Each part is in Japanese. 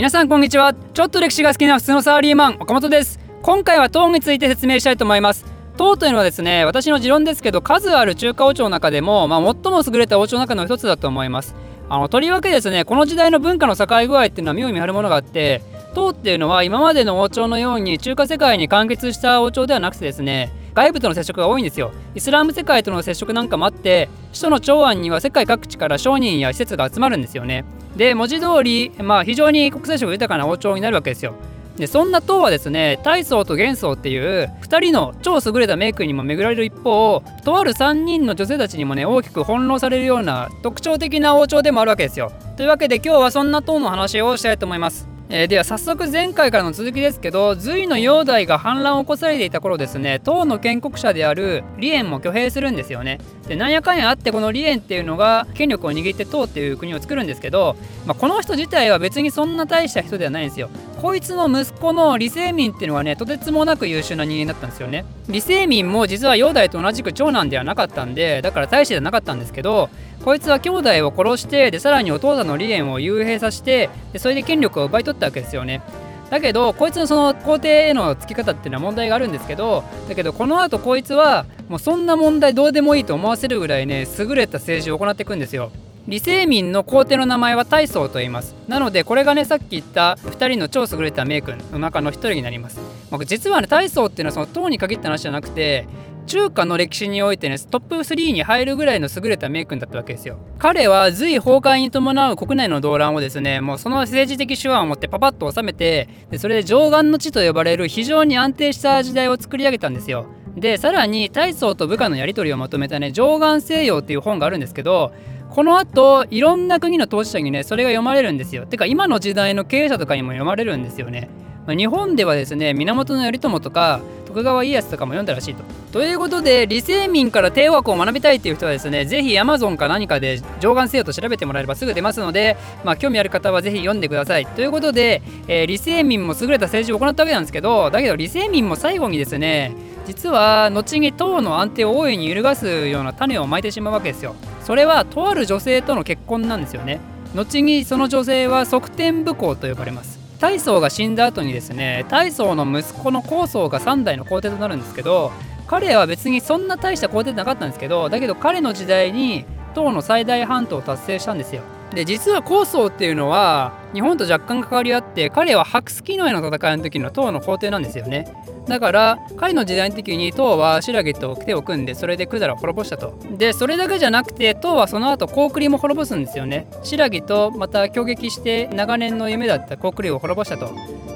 皆さんこんにちは。ちょっと歴史が好きな普通のサラリーマン岡本です。今回は唐について説明したいと思います。唐というのはですね私の持論ですけど数ある中華王朝の中でも、まあ、最も優れた王朝の中の一つだと思います。あのとりわけですねこの時代の文化の境具合っていうのは妙に見張るものがあって唐っていうのは今までの王朝のように中華世界に完結した王朝ではなくてですね外部との接触が多いんですよ。イスラム世界との接触なんかもあって首都の長安には世界各地から商人や施設が集まるんですよね。で文字通り、まあ、非常に国際色豊かな王朝になるわけですよ。でそんな唐はですね大宋と元宋っていう2人の超優れたメイクにも巡られる一方とある3人の女性たちにもね大きく翻弄されるような特徴的な王朝でもあるわけですよ。というわけで今日はそんな唐の話をしたいと思います。えー、では早速前回からの続きですけど隋の煬帝が反乱を起こされていた頃ですね唐の建国者である李淵も挙兵するんですよね。でなんやかんやあってこの李淵っていうのが権力を握って唐っていう国を作るんですけど、まあ、この人自体は別にそんな大した人ではないんですよ。こいつの息子の李世民っていうのはねとてつもなく優秀な人間だったんですよね。李世民も実は煬帝と同じく長男ではなかったんでだから大使ではなかったんですけどこいつは兄弟を殺してでさらにお父さんの李淵を幽閉させてでそれで権力を奪い取ったわけですよね。だけどこいつのその皇帝へのつき方っていうのは問題があるんですけどだけどこの後こいつはもうそんな問題どうでもいいと思わせるぐらいね優れた政治を行っていくんですよ。李世民の皇帝の名前は大宗と言います。なのでこれがねさっき言った2人の超優れた名君の中の1人になります。実はね大宗っていうのはその唐に限った話じゃなくて中華の歴史においてねトップ3に入るぐらいの優れた名君だったわけですよ。彼は隋崩壊に伴う国内の動乱をですねもうその政治的手腕を持ってパパッと収めてでそれで上岸の地と呼ばれる非常に安定した時代を作り上げたんですよ。でさらに大層と部下のやり取りをまとめたね上岸西洋っていう本があるんですけどこのあといろんな国の当事者にねそれが読まれるんですよ。てか今の時代の経営者とかにも読まれるんですよね。ま日本ではですね源頼朝とか徳川家康とかも読んだらしいと。ということで李世民から帝王学を学びたいっていう人はですねぜひ Amazon か何かで上岸せよと調べてもらえればすぐ出ますので、まあ、興味ある方はぜひ読んでください。ということで、えー、李世民も優れた政治を行ったわけなんですけどだけど李世民も最後にですね実は後に党の安定を大いに揺るがすような種をまいてしまうわけですよ。それはとある女性との結婚なんですよね。後にその女性は側天武功と呼ばれます。大宗が死んだ後にですね大宗の息子の高宗が3代の皇帝となるんですけど彼は別にそんな大した皇帝じゃなかったんですけどだけど彼の時代に唐の最大半島を達成したんですよ。で実は高宗っていうのは日本と若干関わりあって彼は白月の絵の戦いの時の唐の皇帝なんですよね。だから彼の時代の時に唐は新羅と手を組んでそれで百済を滅ぼしたと。でそれだけじゃなくて唐はその後高句麗も滅ぼすんですよね。新羅とまた攻撃して長年の夢だった高句麗を滅ぼしたと。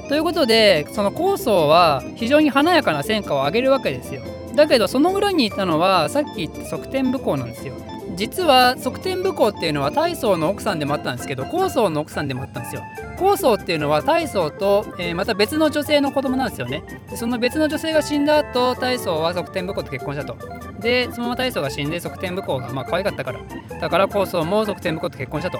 ということでその高宗は非常に華やかな戦果を上げるわけですよ。だけどその裏にいたのはさっき言った側天武功なんですよ。実は側天武功っていうのは大宗の奥さんでもあったんですけど高宗の奥さんでもあったんですよ。高宗っていうのは大宗と、えー、また別の女性の子供なんですよね。でその別の女性が死んだ後大宗は側天武功と結婚したと。でそのまま大宗が死んで側天武功がまあ可愛かったから。だから高宗も側天武功と結婚したと。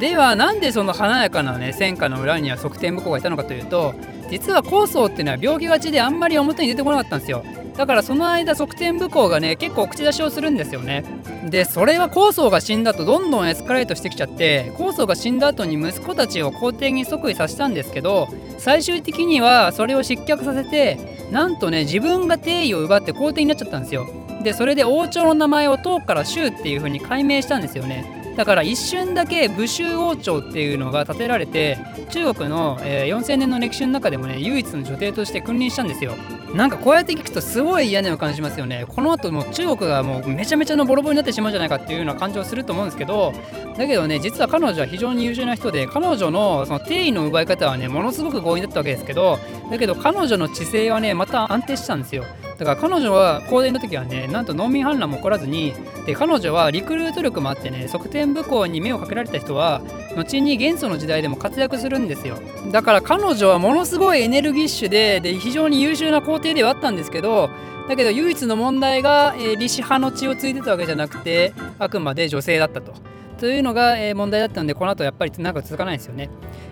ではなんでその華やかなね戦果の裏には側天武功がいたのかというと実は高宗っていうのは病気がちであんまり表に出てこなかったんですよ。だからその間側転武功がね結構口出しをするんですよね。でそれは高宗が死んだとどんどんエスカレートしてきちゃって高宗が死んだ後に息子たちを皇帝に即位させたんですけど最終的にはそれを失脚させてなんとね自分が帝位を奪って皇帝になっちゃったんですよ。でそれで王朝の名前を唐から州っていう風に改名したんですよね。だから一瞬だけ武州王朝っていうのが建てられて中国の、えー、4000年の歴史の中でもね唯一の女帝として君臨したんですよ。なんかこうやって聞くとすごい嫌な予感しますよね。この後も中国がもうめちゃめちゃのボロボロになってしまうんじゃないかっていうような感じをすると思うんですけど。だけどね実は彼女は非常に優秀な人で彼女のその定位の奪い方はねものすごく強引だったわけですけど。だけど彼女の知性はねまた安定したんですよ。だから彼女は皇帝の時はねなんと農民反乱も起こらずにで彼女はリクルート力もあってね側転武功に目をかけられた人は後に元素の時代でも活躍するんですよだから彼女はものすごいエネルギッシュでで非常に優秀な皇帝ではあったんですけどだけど唯一の問題が、えー、李氏派の血を継いでたわけじゃなくてあくまで女性だったと。というのが、えー、問題だったのでこの後やっぱり長く続かないですよね。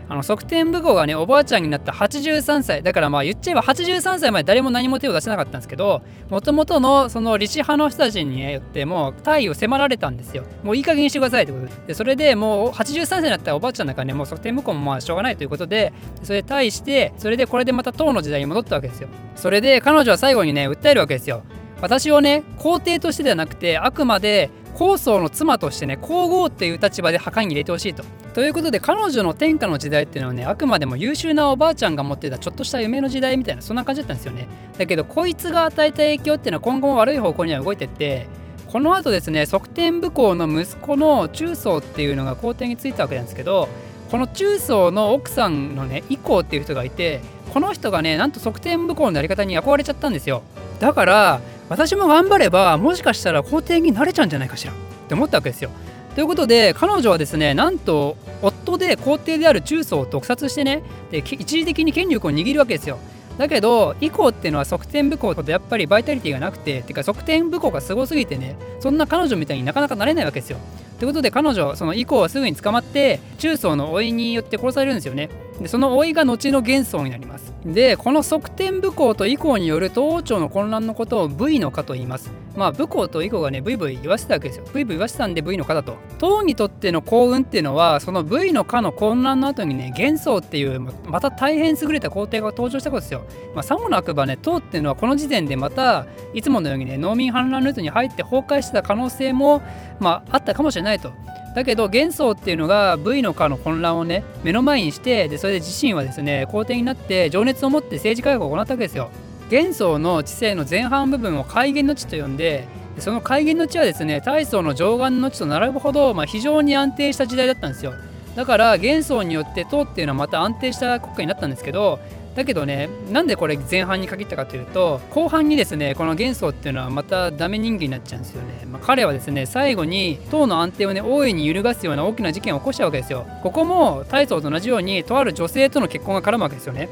あの側転武功がねおばあちゃんになった83歳だからまあ言っちゃえば83歳まで誰も何も手を出せなかったんですけどもともとのその理事派の人たちによってもう退位を迫られたんですよ。もういい加減にしてくださいってことで。でそれでもう83歳になったらおばあちゃんだからねもう側転武功もまあしょうがないということでそれで退位してそれでこれでまた唐の時代に戻ったわけですよ。それで彼女は最後にね訴えるわけですよ。私をね皇帝としてではなくてあくまで高僧の妻としてね皇后っていう立場で墓に入れてほしいと。ということで彼女の天下の時代っていうのはねあくまでも優秀なおばあちゃんが持ってたちょっとした夢の時代みたいなそんな感じだったんですよね。だけどこいつが与えた影響っていうのは今後も悪い方向には動いてってこの後ですね側転武功の息子の中宗っていうのが皇帝についたわけなんですけどこの中宗の奥さんのね以降っていう人がいてこの人がねなんと側転武功のやり方に憧れちゃったんですよ。だから私も頑張ればもしかしたら皇帝になれちゃうんじゃないかしらって思ったわけですよ。ということで彼女はですねなんと夫で皇帝である中宗を毒殺してねで一時的に権力を握るわけですよ。だけど以降っていうのは側転武功とやっぱりバイタリティがなくててか側転武功がすごすぎてねそんな彼女みたいになかなかなれないわけですよ。ということで彼女その以降はすぐに捕まって中宗の老いによって殺されるんですよね。でその老いが後の元宗になります。でこの側転武功と以降による東王朝の混乱のことを V の化と言います。まあ武功と以降がねブイブイ言わせたわけですよ。ブイブイ言わせたんで V の化だと。唐にとっての幸運っていうのはその V の化の混乱の後にね元宗っていうまた大変優れた皇帝が登場したことですよ。まあ、さもなくばね唐っていうのはこの時点でまたいつものようにね農民反乱ルートに入って崩壊してた可能性もまああったかもしれないと。だけど元宗っていうのが V の化の混乱をね目の前にしてでそれで自身はですね皇帝になって情熱を持って政治改革を行ったわけですよ。元宗の知性の前半部分を改元の地と呼んでその改元の地はですね大宗の上岸の地と並ぶほど、まあ、非常に安定した時代だったんですよ。だから元宗によって唐っていうのはまた安定した国家になったんですけどだけどねなんでこれ前半に限ったかというと後半にですねこの元宗っていうのはまたダメ人間になっちゃうんですよね、まあ、彼はですね最後に党の安定をね大いに揺るがすような大きな事件を起こしたわけですよ。ここも大宗と同じようにとある女性との結婚が絡むわけですよね。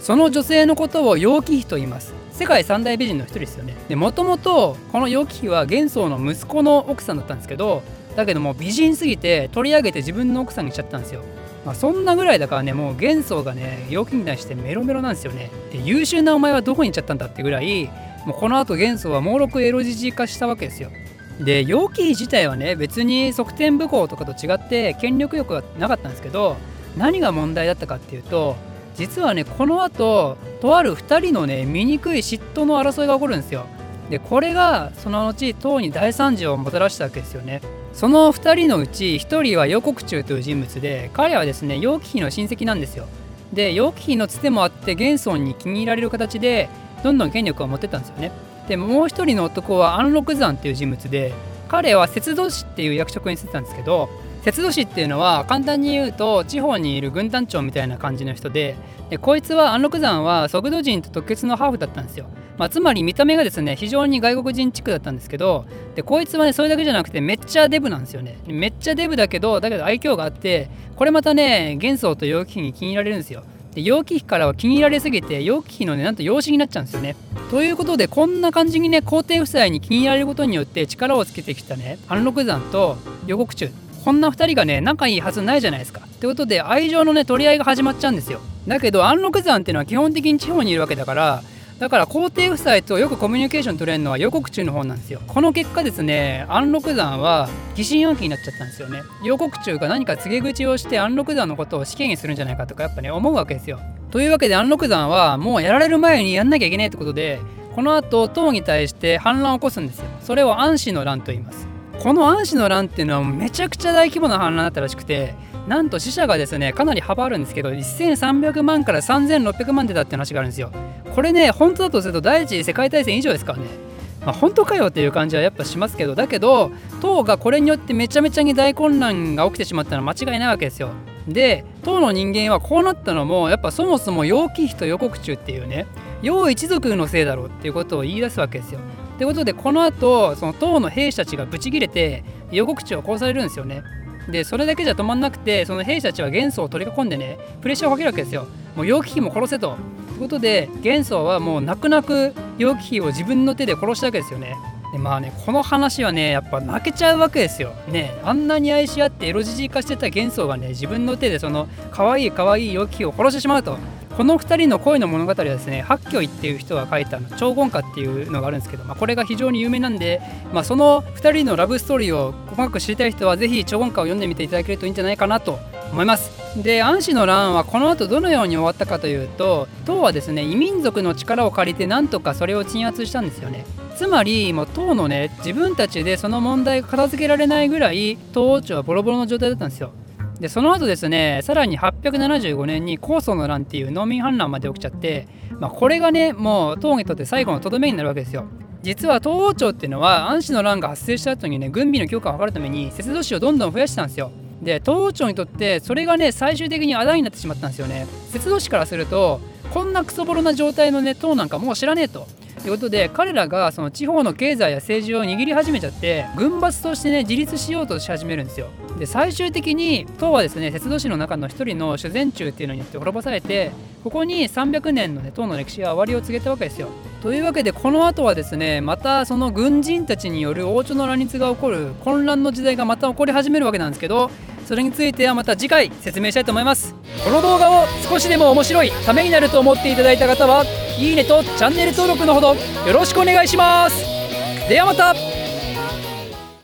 その女性のことを楊貴妃と言います。世界三大美人の一人ですよね。でもともとこの楊貴妃は元宗の息子の奥さんだったんですけどだけども美人すぎて取り上げて自分の奥さんにしちゃったんですよ。まあ、そんなぐらいだからねもう元宗がね陽気に対してメロメロなんですよね。で優秀なお前はどこに行っちゃったんだってぐらいもうこの後元宗は猛録エロジジ化したわけですよ。で陽気自体はね別に側転武功とかと違って権力欲がなかったんですけど何が問題だったかっていうと実はねこの後とある2人のね醜い嫉妬の争いが起こるんですよ。でこれがその後唐に大惨事をもたらしたわけですよね。その2人のうち1人は楊国忠という人物で彼はですね楊貴妃の親戚なんですよ。で楊貴妃のつてもあって玄孫に気に入られる形でどんどん権力を持ってたんですよね。でもう1人の男は安禄山っていう人物で彼は節度師っていう役職にしてたんですけど節度師っていうのは簡単に言うと地方にいる軍団長みたいな感じの人ででこいつは安禄山は速度人と特決のハーフだったんですよ。まあ、つまり見た目がですね非常に外国人チックだったんですけどでこいつはねそれだけじゃなくてめっちゃデブなんですよね。めっちゃデブだけどだけど愛嬌があってこれまたね元宗と楊貴妃に気に入られるんですよ。で楊貴妃からは気に入られすぎて楊貴妃のねなんと養子になっちゃうんですよね。ということでこんな感じにね皇帝夫妻に気に入られることによって力をつけてきたね安禄山と予告中こんな2人がね仲いいはずないじゃないですか。ってことで愛情のね取り合いが始まっちゃうんですよ。だけど安禄山っていうのは基本的に地方にいるわけだからだから皇帝夫妻とよくコミュニケーション取れるのは予告中の方なんですよ。この結果ですね安禄山は疑心暗鬼になっちゃったんですよね。予告中が何か告げ口をして安禄山のことを死刑にするんじゃないかとかやっぱね思うわけですよ。というわけで安禄山はもうやられる前にやんなきゃいけないってことでこの後唐に対して反乱を起こすんですよ。それを安氏の乱と言います。この安氏の乱っていうのはめちゃくちゃ大規模な反乱だったらしくてなんと死者がですねかなり幅あるんですけど1300万から3600万出たって話があるんですよ。これね本当だとすると第一次世界大戦以上ですからね。まあ、本当かよっていう感じはやっぱしますけどだけど党がこれによってめちゃめちゃに大混乱が起きてしまったのは間違いないわけですよ。で党の人間はこうなったのもやっぱそもそも楊貴妃と予告中っていうね楊一族のせいだろうっていうことを言い出すわけですよ。ということでこの後その党の兵士たちがブチギレて予告中を殺されるんですよねでそれだけじゃ止まんなくてその兵士たちは元素を取り囲んでねプレッシャーをかけるわけですよもう楊貴妃も殺せとということで元素はもう泣く泣く楊貴妃を自分の手で殺したわけですよねでまあねこの話はねやっぱ泣けちゃうわけですよ。ねあんなに愛し合ってエロじじい化してた幻想がね自分の手でその可愛い可愛い良きを殺してしまうと。この2人の恋の物語はですね八居っていう人が書いた「超言歌」っていうのがあるんですけど、まあ、これが非常に有名なんで、まあ、その2人のラブストーリーを細かく知りたい人はぜひ超言歌を読んでみていただけるといいんじゃないかなと思います。で安氏の乱はこの後どのように終わったかというと唐はですね異民族の力を借りてなんとかそれを鎮圧したんですよね。つまりもう唐のね自分たちでその問題が片付けられないぐらい唐王朝はボロボロの状態だったんですよ。でその後ですねさらに875年に高祖の乱っていう農民反乱まで起きちゃって、まあ、これがねもう唐にとって最後のとどめになるわけですよ。実は東王朝っていうのは安氏の乱が発生した後にね軍備の強化を図るために節度市をどんどん増やしてたんですよ。で東王朝にとってそれがね最終的にあだになってしまったんですよね。節度市からするとこんなクソボロな状態のね党なんかもう知らねえと。ということで彼らがその地方の経済や政治を握り始めちゃって軍閥としてね自立しようとし始めるんですよ。で最終的に唐はですね鉄道史の中の一人の主前中っていうのによって滅ぼされてここに300年のね唐の歴史が終わりを告げたわけですよ。というわけでこの後はですねまたその軍人たちによる王朝の乱立が起こる混乱の時代がまた起こり始めるわけなんですけどそれについてはまた次回説明したいと思います。この動画を少しでも面白いためになると思っていただいた方はいいねとチャンネル登録のほどよろしくお願いします。ではまた。